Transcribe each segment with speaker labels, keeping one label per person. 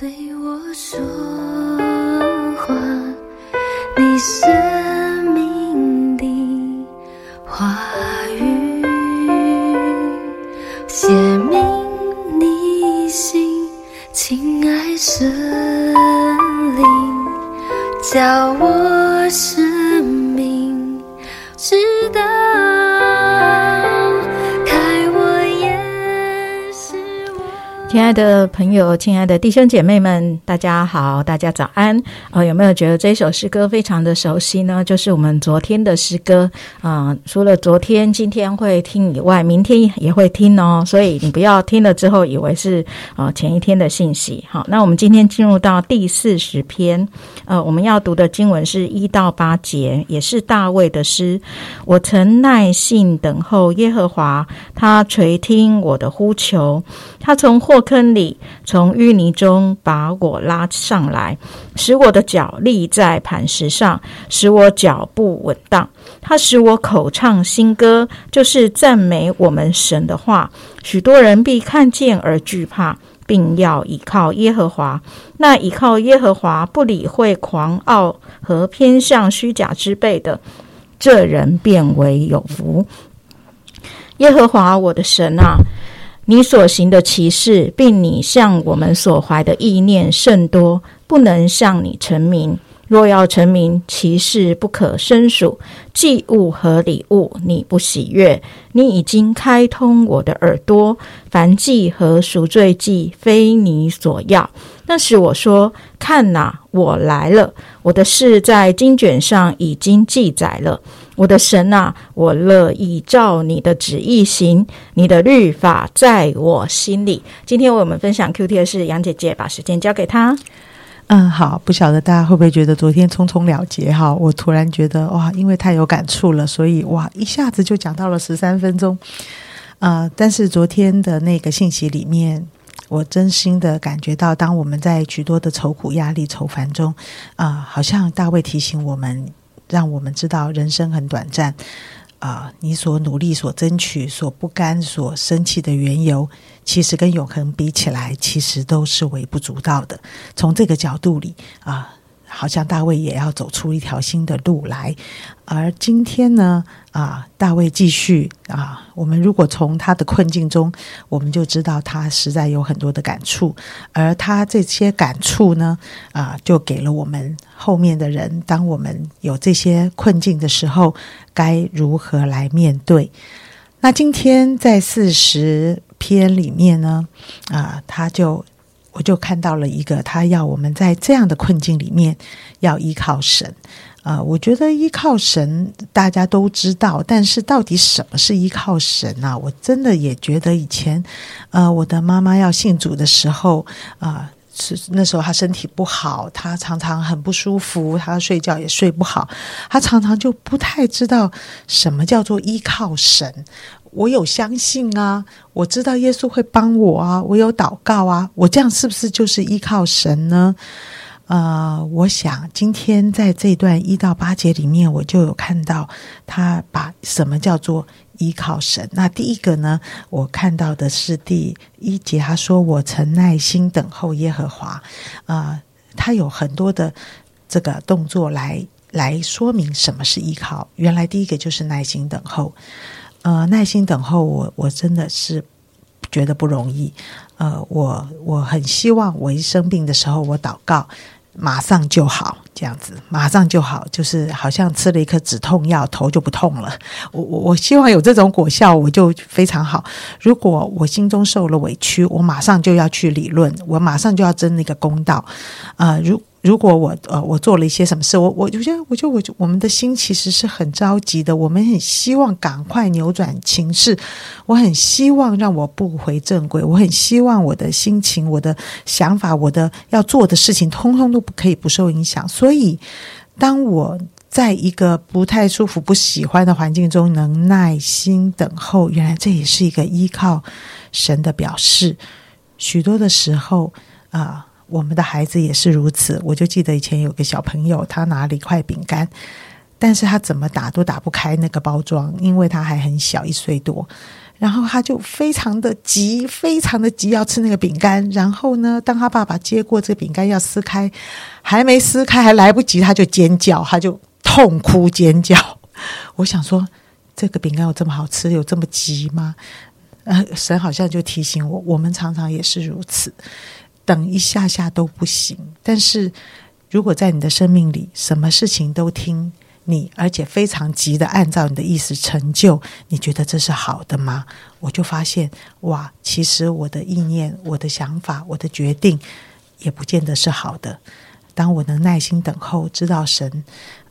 Speaker 1: 对我说话，你生命的话语，写明你心，亲爱神灵，叫我生命知道，
Speaker 2: 亲爱的朋友，亲爱的弟兄姐妹们，大家好，大家早安。呃，有没有觉得这首诗歌非常的熟悉呢？就是我们昨天的诗歌啊、除了昨天、今天会听以外，明天也会听哦。所以你不要听了之后以为是呃前一天的信息。好，那我们今天进入到第四十篇，呃，我们要读的经文是一到八节，也是大卫的诗。我曾耐心等候耶和华，他垂听我的呼求。他从祸坑里，从淤泥中把我拉上来，使我的脚立在磐石上，使我脚步稳当。他使我口唱新歌，就是赞美我们神的话。许多人必看见而惧怕，并要倚靠耶和华。那倚靠耶和华，不理会狂傲和偏向虚假之辈的，这人变为有福。耶和华我的神啊，你所行的奇事，并你向我们所怀的意念甚多，不能向你成名。若要成名，其事不可胜数。祭物和礼物，你不喜悦。你已经开通我的耳朵，凡祭和赎罪祭，非你所要。那时我说：看哪，我来了。我的事在经卷上已经记载了。我的神啊，我乐意照你的旨意行，你的律法在我心里。今天为我们分享 Q T 的是杨姐姐，把时间交给她。
Speaker 3: 嗯，好，不晓得大家会不会觉得昨天匆匆了结哈？我突然觉得哇，因为太有感触了，所以哇，一下子就讲到了十三分钟。啊，但是昨天的那个信息里面，我真心的感觉到，当我们在许多的愁苦、压力、愁烦中，啊，好像大卫提醒我们，让我们知道人生很短暂。啊，你所努力、所争取、所不甘、所生气的缘由，其实跟永恒比起来，其实都是微不足道的。从这个角度里啊，好像大卫也要走出一条新的路来。而今天呢，啊，大卫继续啊，我们如果从他的困境中，我们就知道他实在有很多的感触，而他这些感触呢，啊，就给了我们后面的人，当我们有这些困境的时候，该如何来面对？那今天在四十篇里面呢，啊，他就我就看到了一个，他要我们在这样的困境里面要依靠神。啊，我觉得依靠神大家都知道，但是到底什么是依靠神啊？我真的也觉得以前，呃，我的妈妈要信主的时候，啊、是那时候她身体不好，她常常很不舒服，她睡觉也睡不好，她常常就不太知道什么叫做依靠神。我有相信啊，我知道耶稣会帮我啊，我有祷告啊，我这样是不是就是依靠神呢？呃，我想今天在这段一到八节里面，我就有看到他把什么叫做依靠神。那第一个呢，我看到的是第一节，他说：“我曾耐心等候耶和华。”啊，他有很多的这个动作来来说明什么是依靠。原来第一个就是耐心等候。呃，耐心等候我，我真的是觉得不容易。呃，我我很希望我一生病的时候，我祷告。马上就好，这样子马上就好，就是好像吃了一颗止痛药，头就不痛了。我我我希望有这种果效，我就非常好。如果我心中受了委屈，我马上就要去理论，我马上就要争那个公道。呃，如如果我呃我做了一些什么事，我我就觉得我就我就我们的心其实是很着急的，我们很希望赶快扭转情势，我很希望让我步回正轨，我很希望我的心情、我的想法、我的要做的事情，通通都不可以不受影响。所以，当我在一个不太舒服、不喜欢的环境中，能耐心等候，原来这也是一个依靠神的表示。许多的时候啊。我们的孩子也是如此。我就记得以前有个小朋友，他拿了一块饼干，但是他怎么打都打不开那个包装，因为他还很小，一岁多。然后他就非常的急，非常的急要吃那个饼干。然后呢，当他爸爸接过这个饼干要撕开，还没撕开，还来不及，他就尖叫，他就痛哭尖叫。我想说，这个饼干有这么好吃，有这么急吗？呃，神好像就提醒我，我们常常也是如此，等一下下都不行。但是如果在你的生命里，什么事情都听你，而且非常急的按照你的意思成就，你觉得这是好的吗？我就发现，哇，其实我的意念、我的想法、我的决定，也不见得是好的。当我能耐心等候，知道神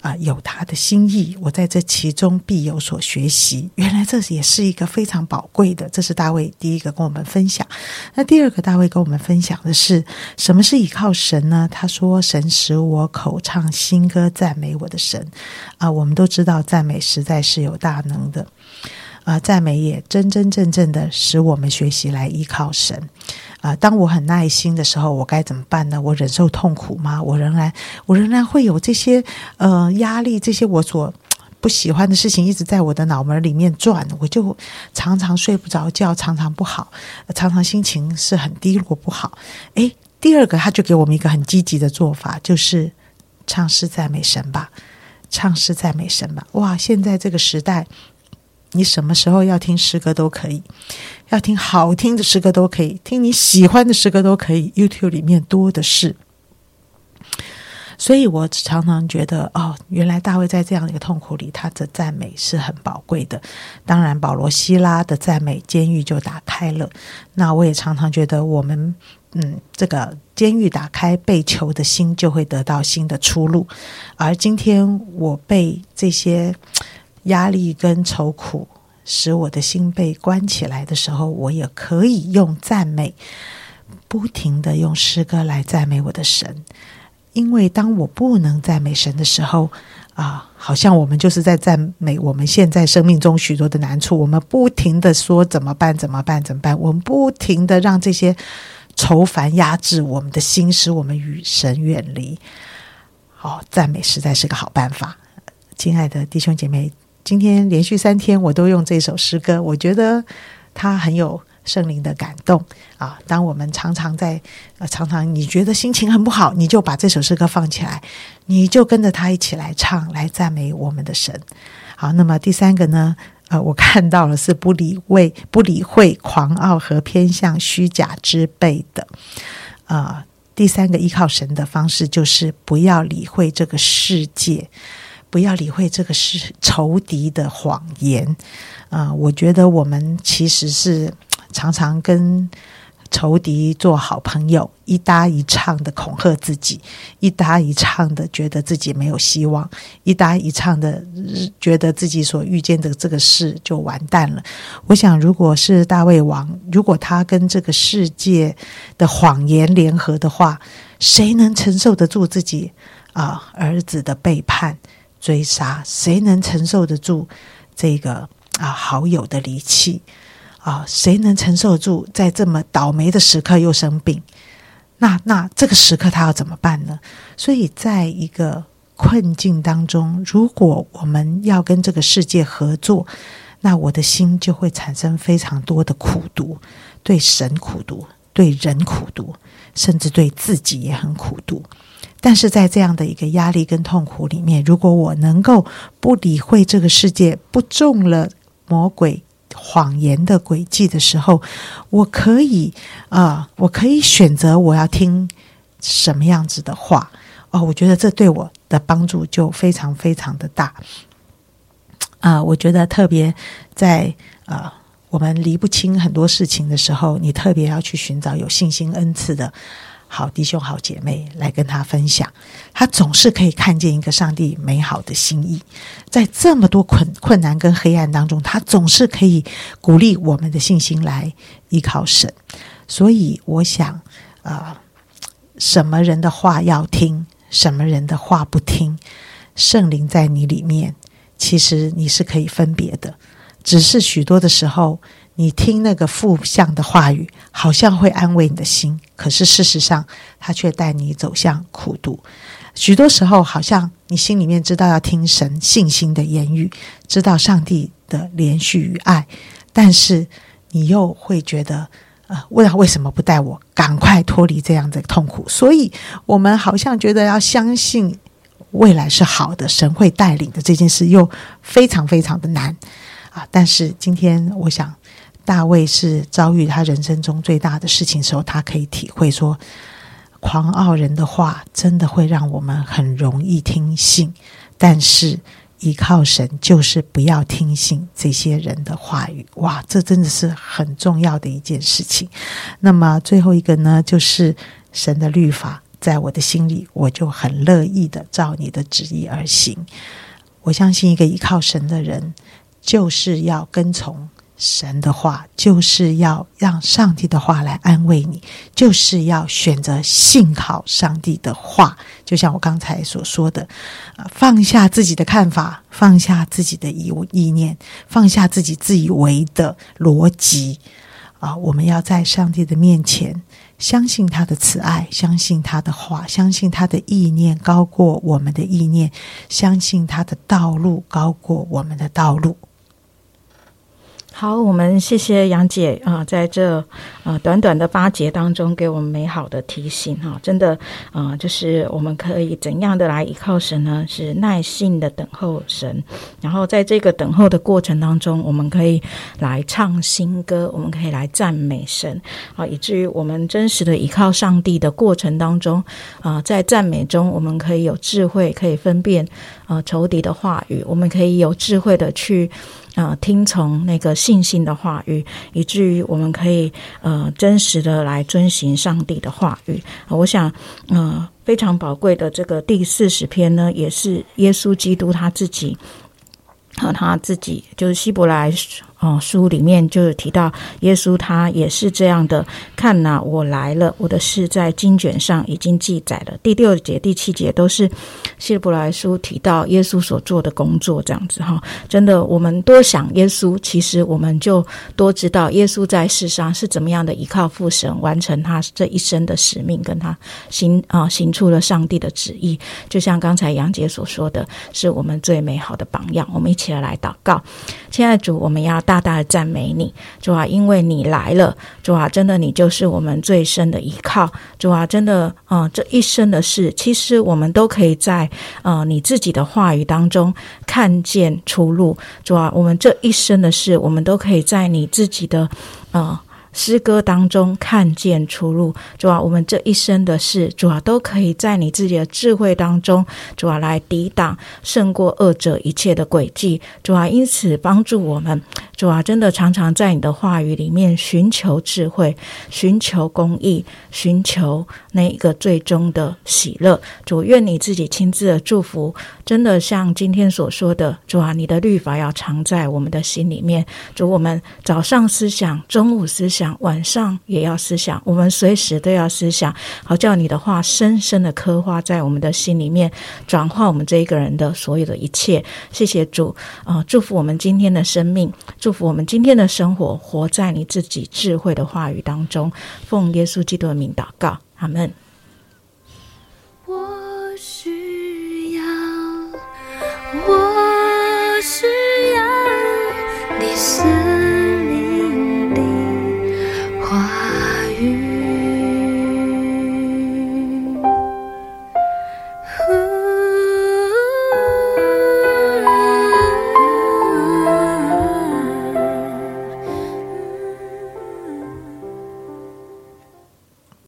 Speaker 3: 啊有他的心意，我在这其中必有所学习。原来这也是一个非常宝贵的。这是大卫第一个跟我们分享。那第二个，大卫跟我们分享的是什么是依靠神呢？他说：“神使我口唱新歌，赞美我的神。”啊，我们都知道赞美实在是有大能的。啊，赞美也真真正正的使我们学习来依靠神。啊，当我很耐心的时候，我该怎么办呢？我忍受痛苦吗？我仍然，我仍然会有这些呃压力，这些我所不喜欢的事情一直在我的脑门里面转，我就常常睡不着觉，常常不好，常常心情是很低落不好。诶，第二个，他就给我们一个很积极的做法，就是唱诗赞美神吧，唱诗赞美神吧。哇，现在这个时代。你什么时候要听诗歌都可以，要听好听的诗歌都可以，听你喜欢的诗歌都可以。YouTube 里面多的是，所以我常常觉得，哦，原来大卫在这样的一个痛苦里，他的赞美是很宝贵的。当然，保罗、希拉的赞美，监狱就打开了。那我也常常觉得，我们嗯，这个监狱打开，被囚的心就会得到新的出路。而今天我被这些。压力跟愁苦使我的心被关起来的时候，我也可以用赞美，不停的用诗歌来赞美我的神。因为当我不能赞美神的时候，啊，好像我们就是在赞美我们现在生命中许多的难处。我们不停的说怎么办？怎么办？怎么办？我们不停的让这些愁烦压制我们的心，使我们与神远离。哦，赞美实在是个好办法，亲爱的弟兄姐妹。今天连续三天，我都用这首诗歌，我觉得它很有圣灵的感动啊！当我们常常在呃，常常你觉得心情很不好，你就把这首诗歌放起来，你就跟着他一起来唱，来赞美我们的神。好，那么第三个呢？呃，我看到了是不理会、不理会狂傲和偏向虚假之辈的。啊，第三个依靠神的方式就是不要理会这个世界。不要理会这个是仇敌的谎言啊！我觉得我们其实是常常跟仇敌做好朋友，一搭一唱的恐吓自己，一搭一唱的觉得自己没有希望，一搭一唱的觉得自己所遇见的这个事就完蛋了。我想，如果是大卫王，如果他跟这个世界的谎言联合的话，谁能承受得住自己啊儿子的背叛？追杀，谁能承受得住这个啊好友的离弃啊？谁能承受住在这么倒霉的时刻又生病？那那这个时刻他要怎么办呢？所以，在一个困境当中，如果我们要跟这个世界合作，那我的心就会产生非常多的苦毒，对神苦毒，对人苦毒，甚至对自己也很苦毒。但是在这样的一个压力跟痛苦里面，如果我能够不理会这个世界，不中了魔鬼谎言的诡计的时候，我可以啊，我可以选择我要听什么样子的话哦。我觉得这对我的帮助就非常非常的大啊。我觉得特别在啊，我们离不清很多事情的时候，你特别要去寻找有信心恩赐的。好弟兄、好姐妹来跟他分享，他总是可以看见一个上帝美好的心意，在这么多困困难跟黑暗当中，他总是可以鼓励我们的信心来依靠神。所以，我想，啊，什么人的话要听，什么人的话不听，圣灵在你里面，其实你是可以分别的，只是许多的时候。你听那个负向的话语，好像会安慰你的心，可是事实上，他却带你走向苦读。许多时候，好像你心里面知道要听神信心的言语，知道上帝的连续与爱，但是你又会觉得。呃，为为什么不带我赶快脱离这样的痛苦？所以我们好像觉得要相信未来是好的，神会带领的这件事又非常非常的难啊！但是今天我想，大卫是遭遇他人生中最大的事情的时候，他可以体会说，狂傲人的话真的会让我们很容易听信，但是。依靠神，就是不要听信这些人的话语。哇，这真的是很重要的一件事情。那么最后一个呢，就是神的律法在我的心里，我就很乐意的照你的旨意而行。我相信一个依靠神的人，就是要跟从。神的话就是要让上帝的话来安慰你，就是要选择信靠上帝的话。就像我刚才所说的，啊，放下自己的看法，放下自己的意意念，放下自己自以为的逻辑，啊，我们要在上帝的面前相信他的慈爱，相信他的话，相信他的意念高过我们的意念，相信他的道路高过我们的道路。
Speaker 2: 好，我们谢谢杨姐啊，在这啊短短的八节当中，给我们美好的提醒哈，真的啊，就是我们可以怎样的来依靠神呢？是耐心的等候神，然后在这个等候的过程当中，我们可以来唱新歌，我们可以来赞美神啊，以至于我们真实的依靠上帝的过程当中啊，在赞美中，我们可以有智慧，可以分辨呃仇敌的话语，我们可以有智慧的去。呃，听从那个信心的话语，以至于我们可以呃真实的来遵循上帝的话语。我想，呃，非常宝贵的这个第四十篇呢，也是耶稣基督他自己和他自己，就是希伯来。哦，书里面就是提到耶稣，他也是这样的。看呐，我来了，我的事在经卷上已经记载了。第六节、第七节都是希伯来书提到耶稣所做的工作，这样子哈。真的，我们多想耶稣，其实我们就多知道耶稣在世上是怎么样的依靠父神，完成他这一生的使命，跟他行啊行出了上帝的旨意。就像刚才杨姐所说的，是我们最美好的榜样。我们一起来祷告，亲爱的主，我们要。大大的赞美你，主啊，因为你来了，主啊，真的你就是我们最深的依靠，主啊，真的，嗯，这一生的事，其实我们都可以在，呃，你自己的话语当中看见出路，主啊，我们这一生的事，我们都可以在你自己的，呃。诗歌当中看见出路，主啊，我们这一生的事，主啊，都可以在你自己的智慧当中，主啊，来抵挡胜过恶者一切的诡计，主啊，因此帮助我们，主啊，真的常常在你的话语里面寻求智慧，寻求公义，寻求那一个最终的喜乐。主，愿你自己亲自的祝福，真的像今天所说的，主啊，你的律法要藏在我们的心里面，主，我们早上思想，中午思想。晚上也要思想，我们随时都要思想，好叫你的话深深的刻画在我们的心里面，转化我们这一个人的所有的一切。谢谢主啊！祝福我们今天的生命，祝福我们今天的生活，活在你自己智慧的话语当中。奉耶稣基督的名祷告，阿门。